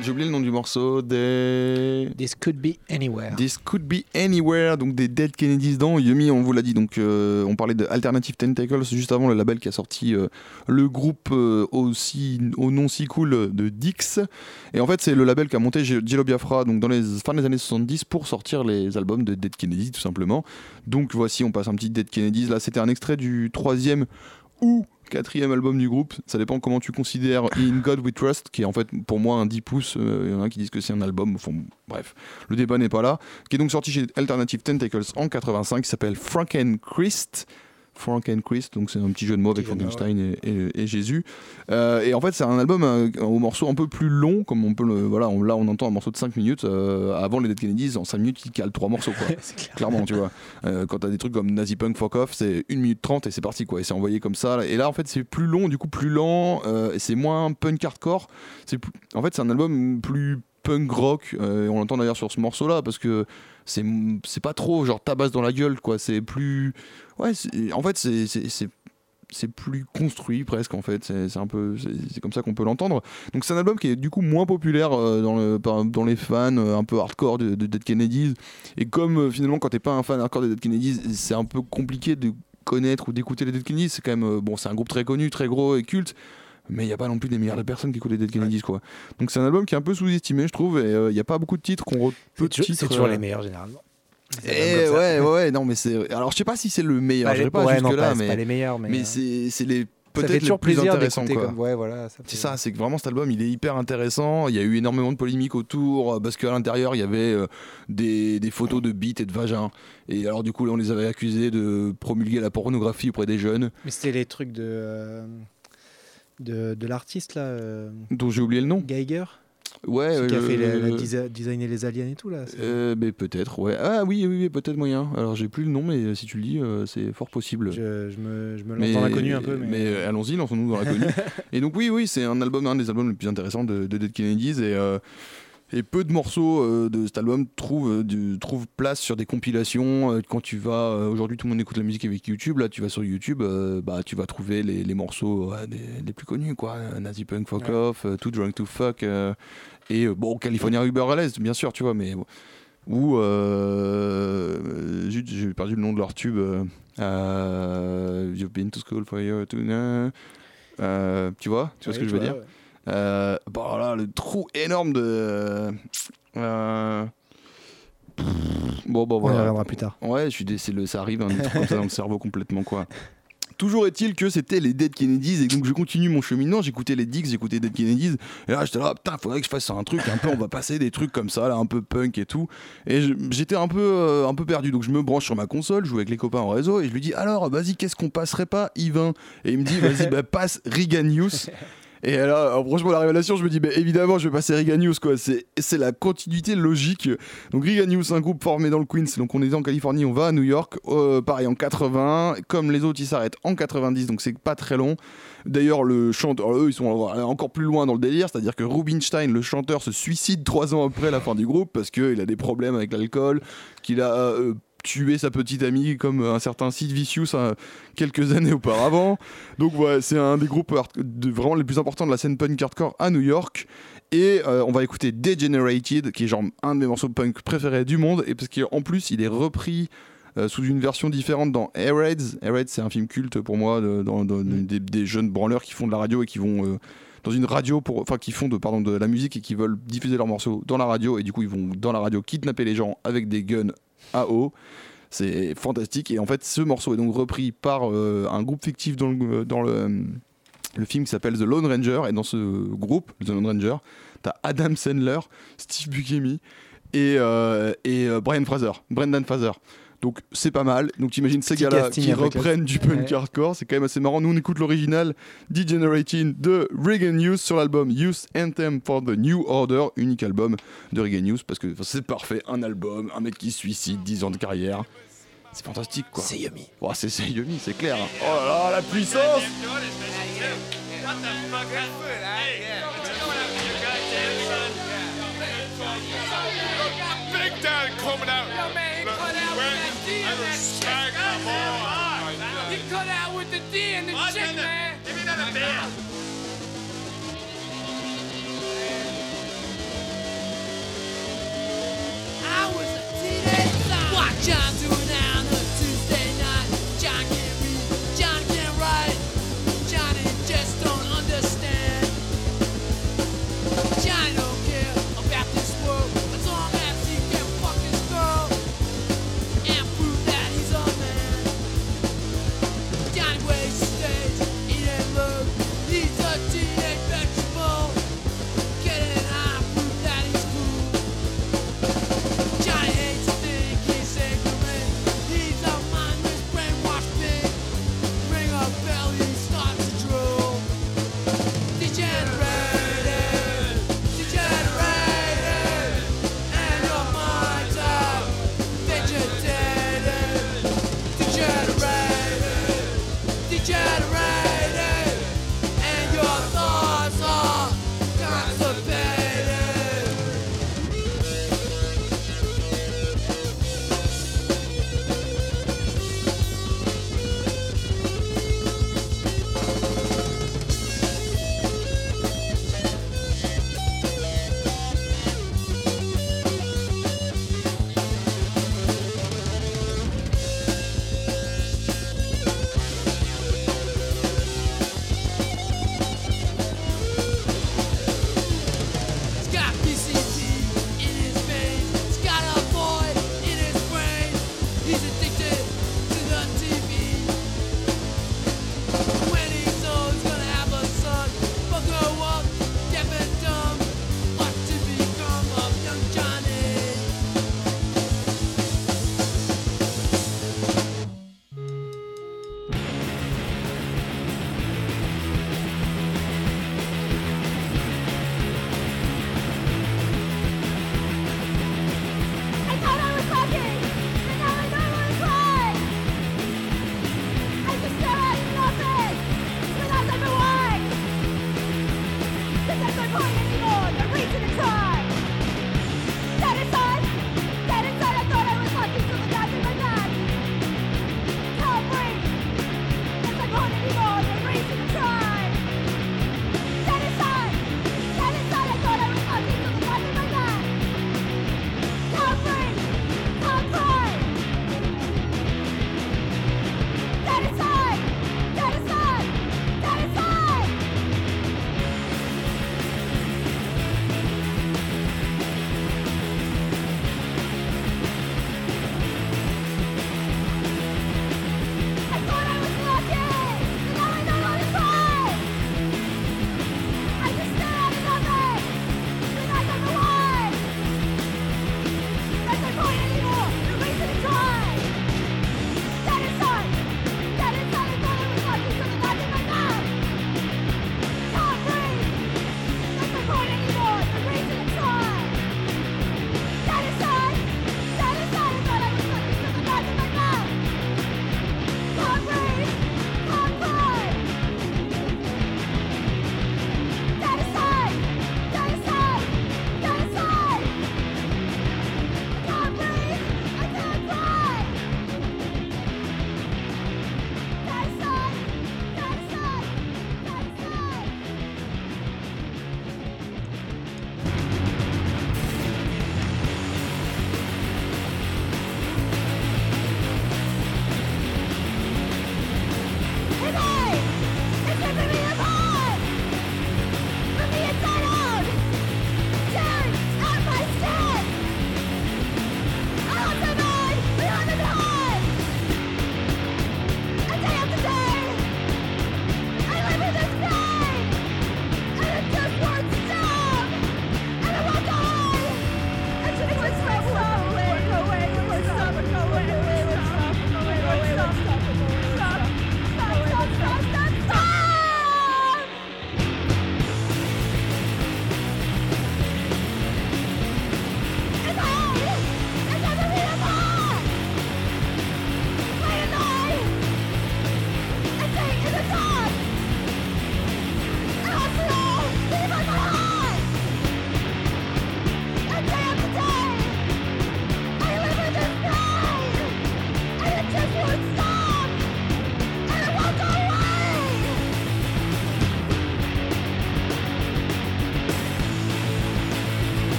Speaker 2: J'ai oublié le nom du morceau des.
Speaker 3: This could be anywhere.
Speaker 2: This Could Be Anywhere, donc des Dead Kennedys dans Yumi, on vous l'a dit, donc euh, on parlait de Alternative Tentacles juste avant le label qui a sorti euh, le groupe euh, aussi au nom si cool de Dix. Et en fait, c'est le label qui a monté Jello Biafra donc dans les fin des années 70 pour sortir les albums de Dead Kennedys tout simplement. Donc voici, on passe un petit Dead Kennedys. Là, c'était un extrait du troisième ou quatrième album du groupe, ça dépend comment tu considères In God We Trust, qui est en fait pour moi un 10 pouces, Euh, il y en a qui disent que c'est un album, enfin, bref, le débat n'est pas là, qui est donc sorti chez Alternative Tentacles en 85, qui s'appelle Frankenchrist. Frankenchrist, donc c'est un petit jeu de mots avec Frankenstein et, et- et Jésus. Euh, et en fait, c'est un album euh, au morceau un peu plus long, comme on peut le. Voilà, on, là on entend un morceau de 5 minutes. euh, avant les Dead Kennedys, en 5 minutes, ils calent 3 morceaux. Quoi.
Speaker 3: clair.
Speaker 2: Clairement, tu vois. Quand t'as des trucs comme Nazi Punk Fuck Off, c'est 1 minute 30 et c'est parti, quoi. Et c'est envoyé comme ça. Et là, en fait, c'est plus long, du coup, plus lent, et c'est moins punk hardcore. C'est plus- En fait, c'est un album plus punk rock. euh, et on l'entend d'ailleurs sur ce morceau-là, parce que c'est pas trop genre tabasse dans la gueule, quoi. C'est plus. Ouais, en fait, c'est. c'est- plus construit presque en fait, c'est un peu, c'est comme ça qu'on peut l'entendre. Donc c'est un album qui est du coup moins populaire euh, dans, le, dans les fans euh, un peu hardcore de, de Dead Kennedys. Et comme euh, finalement quand t'es pas un fan hardcore de Dead Kennedys, c'est un peu compliqué de connaître ou d'écouter les Dead Kennedys. C'est quand même bon, c'est un groupe très connu, très gros et culte. Mais il n'y a pas non plus des milliards de personnes qui écoutent les Dead Kennedys quoi. Donc c'est un album qui est un peu sous-estimé je trouve et euh, il n'y a pas beaucoup de titres qu'on re- peu
Speaker 3: C'est
Speaker 2: de
Speaker 3: toujours,
Speaker 2: titres.
Speaker 3: c'est toujours
Speaker 2: euh,
Speaker 3: les meilleurs généralement. Les
Speaker 2: eh ouais, ouais, non, mais c'est. Alors, je sais pas si c'est le meilleur,
Speaker 3: Pas
Speaker 2: je vais pas
Speaker 3: ouais,
Speaker 2: jusque
Speaker 3: non,
Speaker 2: là,
Speaker 3: pas- c'est
Speaker 2: mais,
Speaker 3: pas les meilleurs, mais,
Speaker 2: mais
Speaker 3: euh,
Speaker 2: c'est c'est les peut-être
Speaker 3: toujours
Speaker 2: plus
Speaker 3: d'écouter
Speaker 2: quoi.
Speaker 3: comme ouais voilà. ça
Speaker 2: C'est
Speaker 3: fait-
Speaker 2: ça, c'est que vraiment cet album il est hyper intéressant. Il y a eu énormément de polémiques autour euh, parce qu'à l'intérieur il y avait euh, des, des photos de bites et de vagins. Et alors du coup là, on les avait accusés de promulguer la pornographie auprès des jeunes,
Speaker 3: Mais c'était les trucs de euh, de, de l'artiste là, euh,
Speaker 2: dont j'ai oublié le nom.
Speaker 3: Geiger,
Speaker 2: Ouais,
Speaker 3: celui qui a
Speaker 2: euh,
Speaker 3: fait la, la desi- designer les aliens et tout là.
Speaker 2: euh, mais peut-être, ouais. Ah oui, oui, oui, peut-être moyen. Alors j'ai plus le nom, mais euh, si tu le dis, euh, c'est fort possible.
Speaker 3: je, je me, je me lance
Speaker 2: Mais,
Speaker 3: dans l'inconnu un peu, mais,
Speaker 2: euh, allons-y, lançons-nous dans l'inconnu. et donc oui, oui, c'est un album, un des albums les plus intéressants de, de Dead Kennedys et, euh, et peu de morceaux euh, de cet album trouvent, euh, du- trouvent place sur des compilations. Euh, quand tu vas, aujourd'hui tout le monde écoute la musique avec YouTube, là tu vas sur YouTube, bah tu vas trouver les, les morceaux ouais, des, des plus connus quoi, Nazi Punk Fuck
Speaker 3: Ouais.
Speaker 2: Off, Too Drunk to Fuck et bon California Uber à l'aise bien sûr tu vois, mais ou euh, j'ai perdu le nom de leur tube. euh, You've been to school for a year or two now. Euh, tu vois, tu vois ce que je veux dire? Euh, bon, là, le trou énorme de. euh, Bon, bon,
Speaker 3: On y
Speaker 2: voilà.
Speaker 3: reviendra plus tard.
Speaker 2: Ouais, je suis dé- c'est le, ça arrive, un truc comme ça dans le cerveau complètement, quoi. Toujours est-il que c'était les Dead Kennedys et donc je continue mon cheminement, j'écoutais les Dicks, j'écoutais Dead Kennedys et là j'étais là putain faudrait que je fasse un truc un peu on va passer des trucs comme ça là un peu punk et tout et j'étais un peu euh, un peu perdu donc je me branche sur ma console, je joue avec les copains en réseau et je lui dis alors vas-y qu'est-ce qu'on passerait pas Yvain? Et il me dit vas-y bah passe Riganius et là, alors, franchement, la révélation, je me dis, bah, évidemment, je vais passer Riganius, quoi. C'est, la continuité logique. Donc, Riganius, un groupe formé dans le Queens. Donc, on est en Californie, on va à New York. Euh, pareil, en 80. Comme les autres, ils s'arrêtent en 90, donc c'est pas très long. D'ailleurs, le chanteur, eux, ils sont encore plus loin dans le délire. C'est-à-dire que Rubinstein, le chanteur, se suicide trois ans après la fin du groupe parce qu'il a des problèmes avec l'alcool, qu'il a. euh, tué sa petite amie comme un certain Sid Vicious hein, quelques années auparavant. Donc ouais, c'est un des groupes de, vraiment les plus importants de la scène punk hardcore à New York. Et euh, on va écouter Degenerated, qui est genre un de mes morceaux punk préférés du monde, et parce qu'en plus il est repris euh, sous une version différente dans Air Raids. Air Raids, c'est un film culte pour moi, de- dans, dans- des, des jeunes branleurs qui font de la radio et qui vont euh, dans une radio pour, enfin qui font de pardon de la musique et qui veulent diffuser leurs morceaux dans la radio et du coup ils vont dans la radio kidnapper les gens avec des guns eau. C'est fantastique et en fait ce morceau est donc repris par euh, un groupe fictif dans le, film qui s'appelle The Lone Ranger et dans ce groupe The Lone Ranger t'as Adam Sandler, Steve Buscemi et, euh, euh, Brian Fraser, Brendan Fraser. Donc c'est pas mal. Donc t'imagines ces gars-là qui reprennent du punk
Speaker 3: Ouais.
Speaker 2: hardcore, c'est quand même assez marrant. Nous on écoute l'original Degenerating de Reagan News sur l'album Youth Anthem for the New Order, unique album de Reagan News parce que c'est parfait, un album, un mec qui se suicide, 10 ans de carrière. C'est fantastique quoi. C'est yummy. c'est c'est yummy, c'est clair. Oh là là, la puissance
Speaker 5: cut out with the D and the chick, man.
Speaker 6: Give me another beer.
Speaker 5: I was a teenage son. What John doing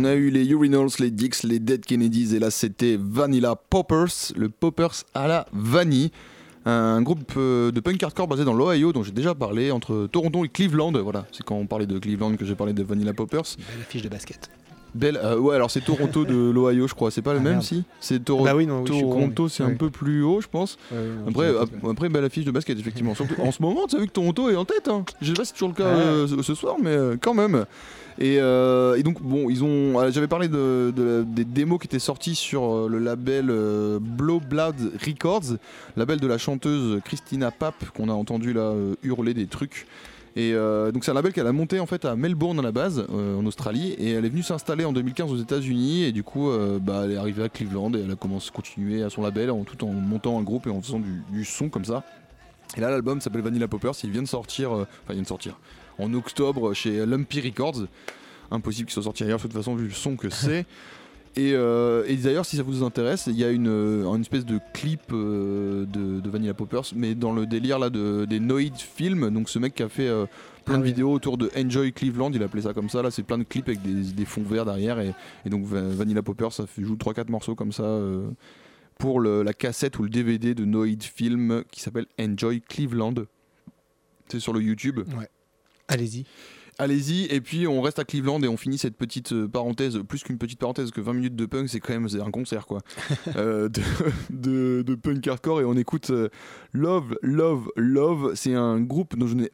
Speaker 5: On a
Speaker 2: eu les Urinals, les Dix, les Dead Kennedys et là c'était Vanilla Poppers, le Poppers à la vanille. Un groupe euh, de punk hardcore basé dans l'Ohio dont j'ai déjà parlé entre Toronto et Cleveland. Voilà, c'est quand on parlait de Cleveland que j'ai parlé de Vanilla Poppers.
Speaker 3: Belle affiche de basket.
Speaker 2: Belle, euh, ouais, alors c'est Toronto de l'Ohio, je crois. C'est pas le
Speaker 3: Ah,
Speaker 2: même
Speaker 3: merde.
Speaker 2: si? C'est Toro-
Speaker 3: Bah oui, non, oui,
Speaker 2: Toronto, c'est un peu plus haut, je pense. Après, ap- après belle affiche de basket, effectivement. Surtout en ce moment, tu as vu que Toronto est en tête. Hein. Je sais pas si c'est toujours le cas euh, ce- soir, mais quand même. Et, euh, et donc, bon, ils ont. euh, J'avais parlé de, de- des démos qui étaient sorties sur euh, le label Blow Blood Records, label de la chanteuse Christina Pape, qu'on a entendu là hurler des trucs. Et donc c'est un label qu'elle a monté en fait à Melbourne à la base, en Australie, et elle est venue s'installer en 2015 aux États-Unis, et du coup bah, elle est arrivée à Cleveland et elle a commencé à continuer à son label en tout en montant un groupe et en faisant du, du son comme ça. Et là l'album s'appelle Vanilla Poppers, il vient de sortir, enfin il vient de sortir en octobre chez Lumpy Records. Impossible qu'il soit sorti ailleurs de toute façon vu le son que c'est. Et, euh, et d'ailleurs, si ça vous intéresse, il y a une, euh, une espèce de clip euh, de, de Vanilla Poppers, mais dans le délire là de, des Noid Films. Donc ce mec qui a fait euh, plein
Speaker 3: Ah
Speaker 2: de
Speaker 3: ouais.
Speaker 2: vidéos autour de Enjoy Cleveland, il appelait ça comme ça. Là, c'est plein de clips avec des, des fonds verts derrière. Et, et donc Va- Vanilla Poppers, ça fait, joue 3-4 morceaux comme ça pour le- la cassette ou le DVD de Noid Film qui s'appelle Enjoy Cleveland. C'est sur le YouTube.
Speaker 3: Allez-y.
Speaker 2: Allez-y, et puis on reste à Cleveland et on finit cette petite euh, parenthèse, plus qu'une petite parenthèse, que 20 minutes de punk, c'est quand même un concert quoi, Euh, de, de- de punk hardcore. Et on écoute euh, Love, Love, Love. C'est un groupe dont je n'ai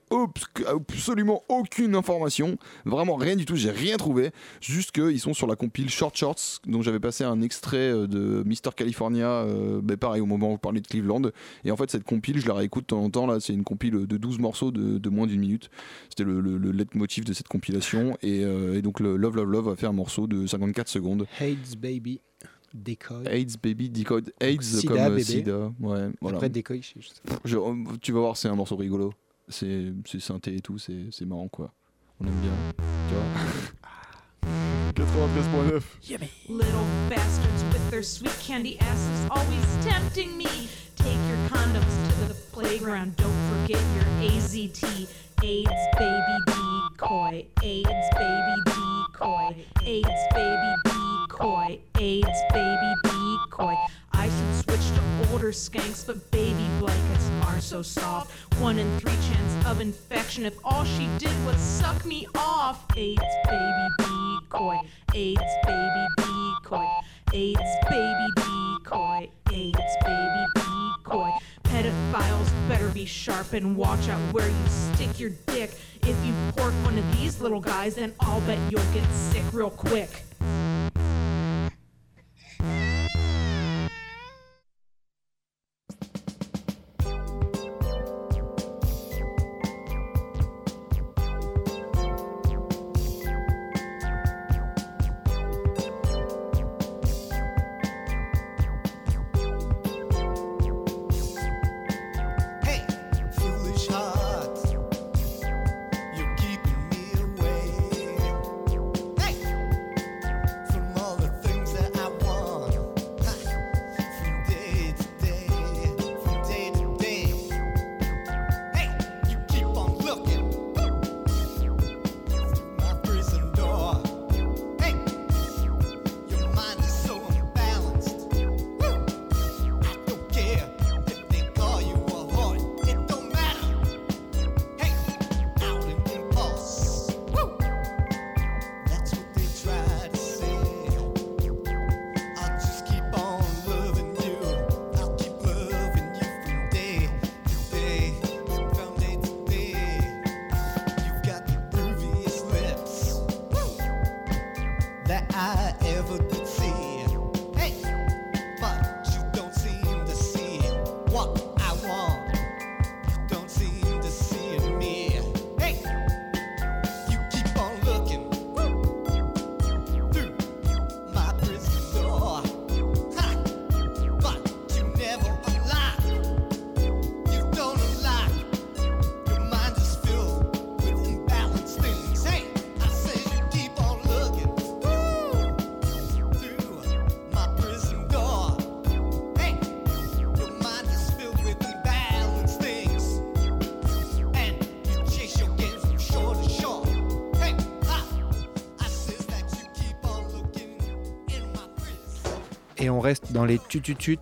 Speaker 2: absolument aucune information, vraiment rien du tout, j'ai rien trouvé, juste qu'ils sont sur la compile Short Shorts, dont j'avais passé un extrait de Mister California, euh, ben pareil au moment où vous parlez de Cleveland. Et en fait, cette compile, je la réécoute de temps en temps, là, c'est une compile de 12 morceaux de, de moins d'une minute. C'était le, le, le leitmotiv de cette compilation. Et, euh, et donc, le Love Love Love a fait un morceau de 54 secondes.
Speaker 3: AIDS Baby. Decoy.
Speaker 2: AIDS Baby Decode AIDS
Speaker 3: Sida,
Speaker 2: comme euh,
Speaker 3: bébé.
Speaker 2: Sida. Ouais, voilà.
Speaker 3: Après Decoy, je sais- je
Speaker 2: euh, tu vas voir, c'est un morceau rigolo. C'est c'est synthé et tout, c'est c'est marrant quoi. On aime bien. Tu vois 93.9.
Speaker 7: Little bastards with their sweet candy asses always tempting me. Take your condoms to the playground. Don't forget your AZT. AIDS baby decoy. AIDS baby decoy. AIDS baby decoy. AIDS baby decoy. I should switch to older skanks, but baby blankets are so soft. One in three chance of infection if all she did was suck me off. AIDS baby decoy. AIDS baby decoy. AIDS baby decoy. AIDS baby decoy. Pedophiles better be sharp and watch out where you stick your dick. If you pork one of these little guys, then I'll bet you'll get sick real quick.
Speaker 8: On
Speaker 3: reste dans les tututut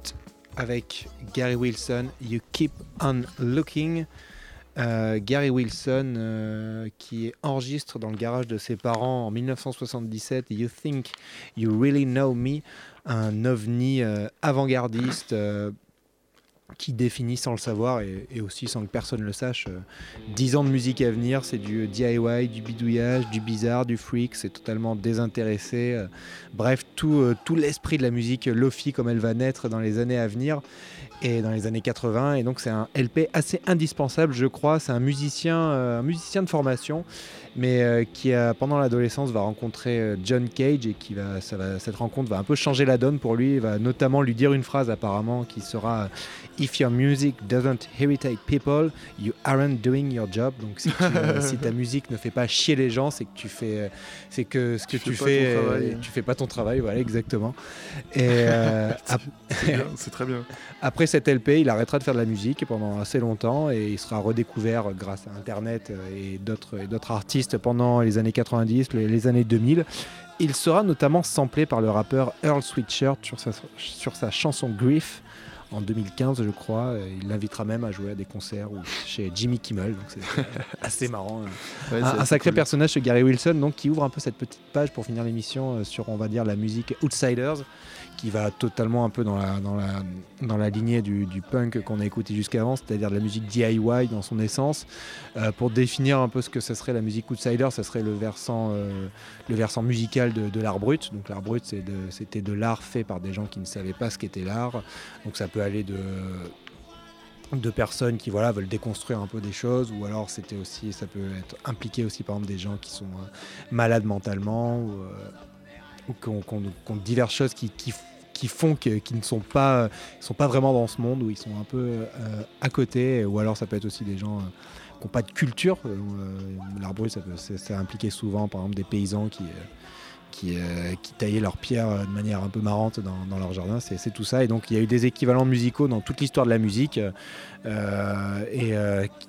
Speaker 3: avec Gary Wilson, You Keep On Looking. Euh, Gary Wilson euh, qui enregistre dans le garage de ses parents en 1977 You Think You Really Know Me, un ovni euh, avant-gardiste qui définit sans le savoir et, aussi sans que personne le sache euh, 10 ans de musique à venir, c'est du DIY, du bidouillage, du bizarre, du freak, c'est totalement désintéressé. euh, bref, tout, euh, tout l'esprit de la musique Lofi comme elle va naître dans les années à venir et dans les années 80. Et donc c'est un LP assez indispensable, je crois. C'est un musicien, euh, un musicien de formation, mais euh, qui a, pendant l'adolescence va rencontrer euh, John Cage et qui va, ça va, cette rencontre va un peu changer la donne pour lui. Il va notamment lui dire une phrase apparemment qui sera If your music doesn't irritate people, you aren't doing your job. Donc si, tu, euh, si ta musique ne fait pas chier les gens, c'est que tu fais, euh, c'est que ce que
Speaker 2: Tu
Speaker 3: tu,
Speaker 2: fais
Speaker 3: euh, tu fais pas ton travail. Voilà exactement. Et euh,
Speaker 2: c'est très bien.
Speaker 3: après cet LP, il arrêtera de faire de la musique pendant assez longtemps et il sera redécouvert grâce à Internet et d'autres artistes pendant les années 90, les, les années 2000. Il sera notamment samplé par le rappeur Earl Sweatshirt sur sa, sur sa chanson Grief en 2015, je crois. Il l'invitera même à jouer à des concerts ou chez Jimmy Kimmel. Donc c'est assez marrant.
Speaker 2: Ouais,
Speaker 3: un, sacré
Speaker 2: cool.
Speaker 3: personnage, ce Gary Wilson, donc qui ouvre un peu cette petite page pour finir l'émission euh, sur, on va dire, la musique Outsiders, qui va totalement un peu dans la, dans la, dans la lignée du, punk qu'on a écouté jusqu'avant, c'est-à-dire de la musique DIY dans son essence. Euh, pour définir un peu ce que ce serait la musique Outsider, ça serait le versant, euh, le versant musical de, l'art brut. Donc l'art brut, c'est de- c'était de l'art fait par des gens qui ne savaient pas ce qu'était l'art. Donc ça peut aller de de personnes qui voilà veulent déconstruire un peu des choses ou alors c'était aussi ça peut être impliqué aussi par exemple des gens qui sont euh, malades mentalement ou, euh, ou diverses choses qui, qui, font qu'ils ne sont pas sont pas vraiment dans ce monde où ils sont un peu euh, à côté ou alors ça peut être aussi des gens euh, qui n'ont pas de culture euh, l'art brut ça peut souvent par exemple des paysans qui qui, euh, qui taillaient leurs pierres euh, de manière un peu marrante dans, dans leur jardin. C'est tout ça. Et donc, il y a eu des équivalents musicaux dans toute l'histoire de la musique euh, et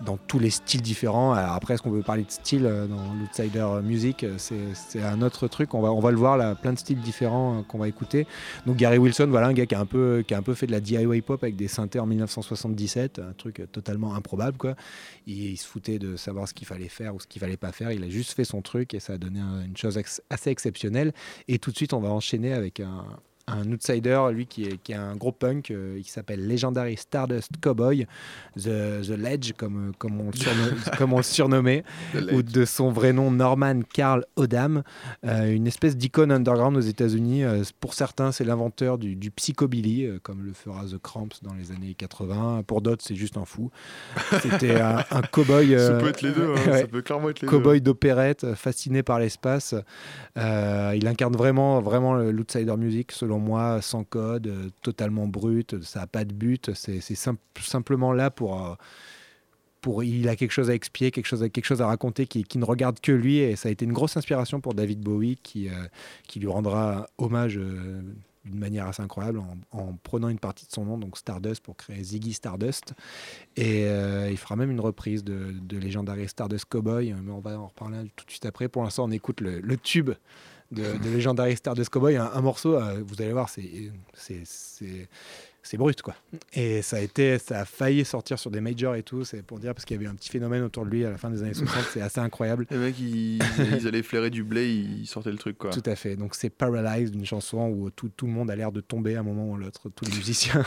Speaker 3: dans tous les styles différents. Alors après, est-ce qu'on peut parler de style dans l'Outsider Music? C'est un autre truc. On va, on va le voir là, plein de styles différents qu'on va écouter. Donc, Gary Wilson, voilà, un gars qui a un peu, fait de la DIY pop avec des synthés en 1977, un truc totalement improbable. Il, il se foutait de savoir ce qu'il fallait faire ou ce qu'il fallait pas faire. Il a juste fait son truc et ça a donné un- une chose assez exceptionnelle. Et tout de suite, on va enchaîner avec un, un outsider, lui qui est, qui est un gros punk, euh, qui s'appelle Legendary Stardust Cowboy, The, The Ledge, comme, comme, on, le surno- comme on le surnommait, ou de son vrai nom Norman Carl Odam, euh, une espèce d'icône underground aux États-Unis. Euh, pour certains, c'est l'inventeur du, du psychobilly, euh, comme le fera The Cramps dans les années 80. Pour d'autres, c'est juste un fou. C'était un, un cowboy.
Speaker 2: Ça
Speaker 3: euh,
Speaker 2: peut être les deux, hein,
Speaker 3: ouais.
Speaker 2: ça peut clairement être les
Speaker 3: Cowboy d'opérette, euh, fasciné par l'espace. Euh, il incarne vraiment, vraiment l'outsider music, selon moi, sans code, euh, totalement brut, ça n'a pas de but, c'est simp- simplement là pour, euh, pour. Il a quelque chose à expier, quelque chose à, quelque chose à raconter qui, qui ne regarde que lui, et ça a été une grosse inspiration pour David Bowie, qui, euh, qui lui rendra hommage. d'une manière assez incroyable en, en prenant une partie de son nom, donc Stardust, pour créer Ziggy Stardust. Et il fera même une reprise de, de Legendary Stardust Cowboy, mais on va en reparler tout de suite après. Pour l'instant, on écoute le tube de, de Legendary Stardust Cowboy, un, un morceau, euh, vous allez voir, c'est c'est- c'est c'est brut quoi. Et ça a été, ça a failli sortir sur des majors et tout, c'est pour dire parce qu'il y avait un petit phénomène autour de lui à la fin des années 60, c'est assez incroyable.
Speaker 2: Les mecs, ils, ils allaient flairer du blé, ils sortaient le truc, quoi.
Speaker 3: Tout à fait. Donc c'est Paralyzed, une chanson où tout, tout le monde a l'air de tomber à un moment ou à l'autre, tous les musiciens.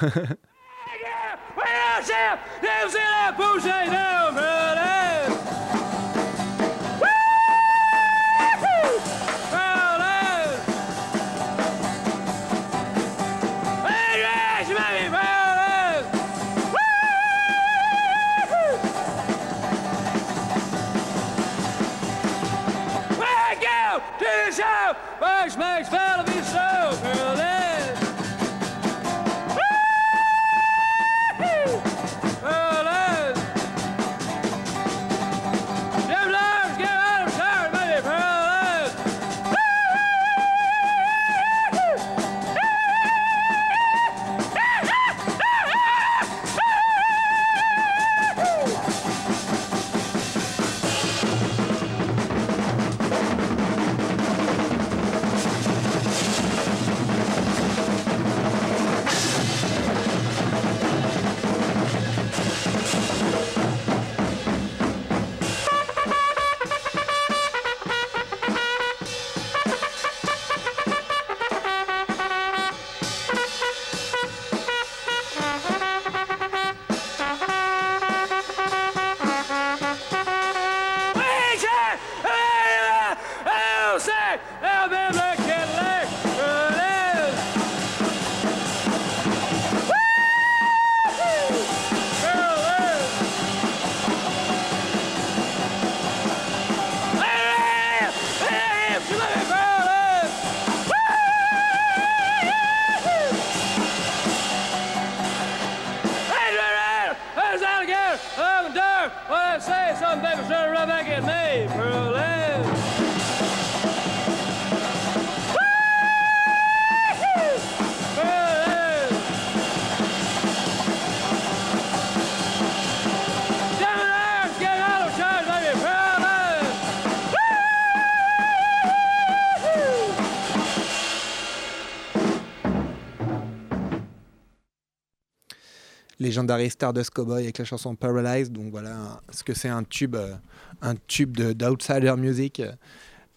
Speaker 3: Legendary Stardust Cowboy avec la chanson Paralyzed. Donc voilà un- ce que c'est un tube, euh, un tube de- d'outsider music. Euh,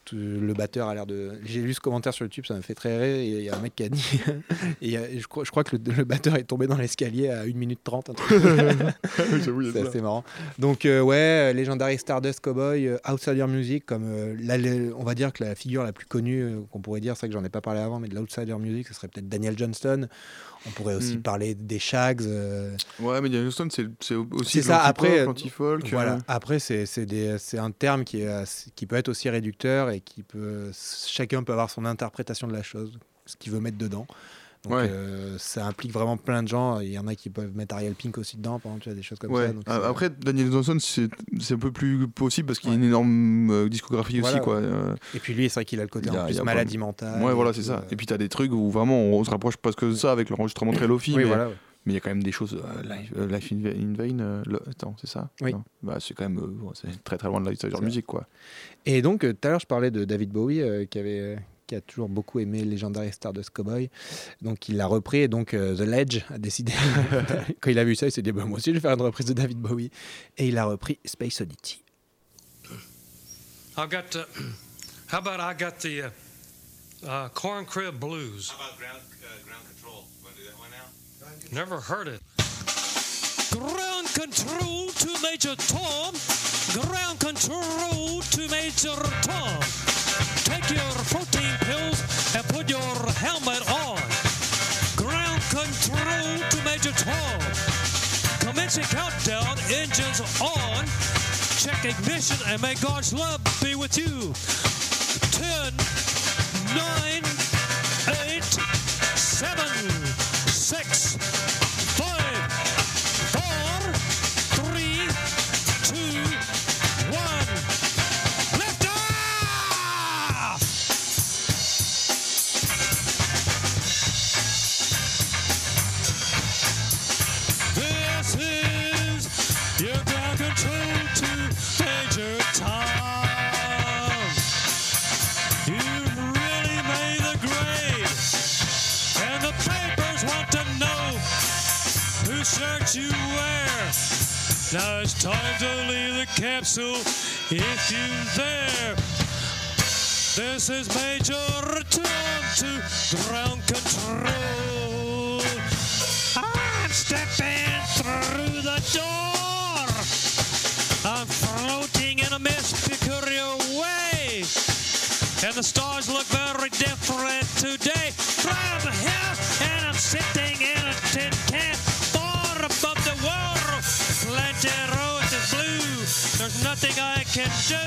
Speaker 3: tout- Le batteur a l'air de. J'ai lu ce commentaire sur le tube, ça m'a fait très rire. Et il y a un mec qui a dit. et a- je, crois, je crois que le, le batteur est tombé dans l'escalier à 1 minute 30. Un truc.
Speaker 2: J'avoue, il y a
Speaker 3: C'est assez marrant. Donc euh, ouais, euh, Legendary Stardust Cowboy, euh, Outsider Music, comme euh, la- on va dire que la figure la plus connue euh, qu'on pourrait dire, c'est vrai que j'en ai pas parlé avant, mais de l'Outsider Music, ce serait peut-être Daniel Johnston. On pourrait aussi
Speaker 2: Mm.
Speaker 3: parler des Shags. euh,
Speaker 2: Ouais, mais Daniel Stone, c'est aussi
Speaker 3: ça, après, euh,
Speaker 2: l'anti-folk.
Speaker 3: voilà.
Speaker 2: euh,
Speaker 3: Après, c'est un terme qui, est, qui peut être aussi réducteur et qui peut. Chacun peut avoir son interprétation de la chose, ce qu'il veut mettre dedans. Donc
Speaker 2: Ouais.
Speaker 3: euh, ça implique vraiment plein de gens. Il y en a qui peuvent mettre Ariel Pink aussi dedans, par exemple, tu vois, des choses comme
Speaker 2: Ouais.
Speaker 3: ça. Donc
Speaker 2: Ah, Après, Daniel Johnson, c'est un peu plus possible parce qu'il y a une énorme euh, discographie
Speaker 3: Voilà,
Speaker 2: aussi. Quoi. Euh,
Speaker 3: Et puis lui, c'est vrai qu'il a le côté
Speaker 2: a-
Speaker 3: en plus maladie
Speaker 2: pas-
Speaker 3: mentale.
Speaker 2: ouais, voilà, c'est ça. Et puis, tu as des trucs où vraiment on se rapproche presque de ça avec l'enregistrement très lofi.
Speaker 3: Oui,
Speaker 2: mais
Speaker 3: voilà.
Speaker 2: mais il y a quand même des choses. euh, live, euh, Life in, Va- in Vain, euh, le- attends, c'est ça?
Speaker 3: Oui.
Speaker 2: Non bah, C'est quand même bon, très très loin de la musique. quoi.
Speaker 3: Et donc, tout à l'heure, je parlais de David Bowie, qui, avait, qui a toujours beaucoup aimé Legendary Stardust Cowboy. Donc, il l'a repris. Et donc, euh, The Ledge a décidé, quand il a vu ça, il s'est dit bah, Moi aussi, je vais faire une reprise de David Bowie. Et il a repris Space Oddity.
Speaker 9: I've got. Uh, how about I got the uh, uh, corn crib blues?
Speaker 10: How about ground, uh, ground control? Want to do that one now?
Speaker 9: Never heard it. Ground control to Major Tom. Ground control to Major Tom. Take your protein pills and put your helmet on. Ground control to Major Tom. Commencing countdown, engines on. Check ignition and may God's love be with you. 10, 9, shirt you wear. Now it's time to leave the capsule if you're there. This is Major Tom to ground control. I'm stepping through the door. I'm floating in a peculiar way. And the stars look very different today. From here, and I'm sitting in a tin can nothing I can do.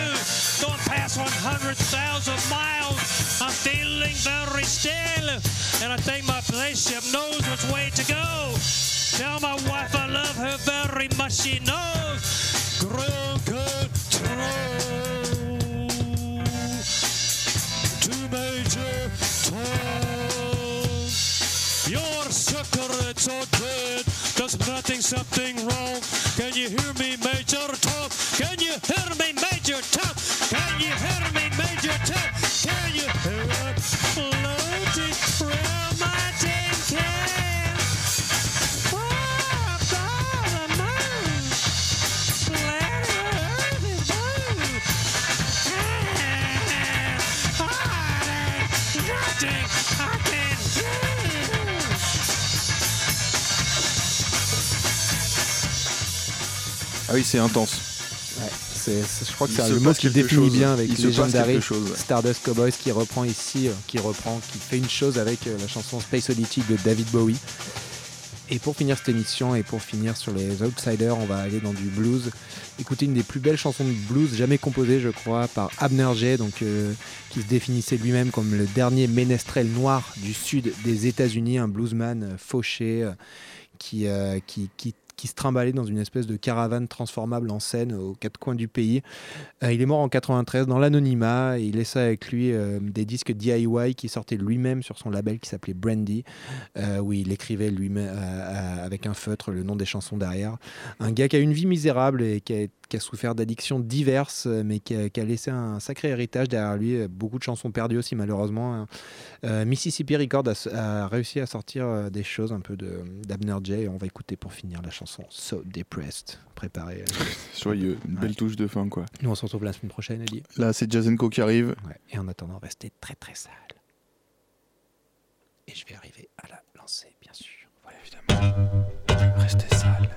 Speaker 9: Going past 100,000 miles. I'm feeling very still. And I think my spaceship knows which way to go. Tell my wife I love her very much. She knows. Ground control to Major Tom. Your secret's so dead. Does nothing, something wrong? Can you hear me,
Speaker 2: Ah oui, c'est intense.
Speaker 3: Ouais, c'est- c'est- je crois que c'est le mot qui définit
Speaker 2: chose.
Speaker 3: bien avec
Speaker 2: Il
Speaker 3: Legendary
Speaker 2: chose, ouais.
Speaker 3: Stardust Cowboys qui reprend ici, euh, qui reprend, qui fait une chose avec euh, la chanson Space Oddity de David Bowie. Et pour finir cette émission et pour finir sur les Outsiders, on va aller dans du blues. Écouter une des plus belles chansons de blues jamais composées, je crois, par Abner Jay, donc euh, qui se définissait lui-même comme le dernier ménestrel noir du sud des États-Unis, un bluesman fauché qui, euh, qui, qui, qui se trimballait dans une espèce de caravane transformable en scène aux quatre coins du pays. Euh, il est mort en 93 dans l'anonymat et il laissa avec lui euh, des disques DIY qui sortaient lui-même sur son label qui s'appelait Brandy, euh, où il écrivait lui-même avec un feutre le nom des chansons derrière. Un gars qui a une vie misérable et qui a, qui qui a souffert d'addictions diverses, euh, mais qui a, laissé un sacré héritage derrière lui. Euh, beaucoup de chansons perdues aussi, malheureusement. Hein. Euh, Mississippi Record a, réussi à sortir des choses un peu d'Abner Jay. On va écouter pour finir la chanson So Depressed. Préparé.
Speaker 11: Joyeux, une belle touche de fin, quoi.
Speaker 3: Nous, on se retrouve la semaine prochaine, Ali.
Speaker 11: Là, c'est Jazenko qui arrive.
Speaker 3: Et en attendant, restez très, très sale. Et je vais arriver à la lancer, bien sûr. Voilà, évidemment.
Speaker 11: Restez sale.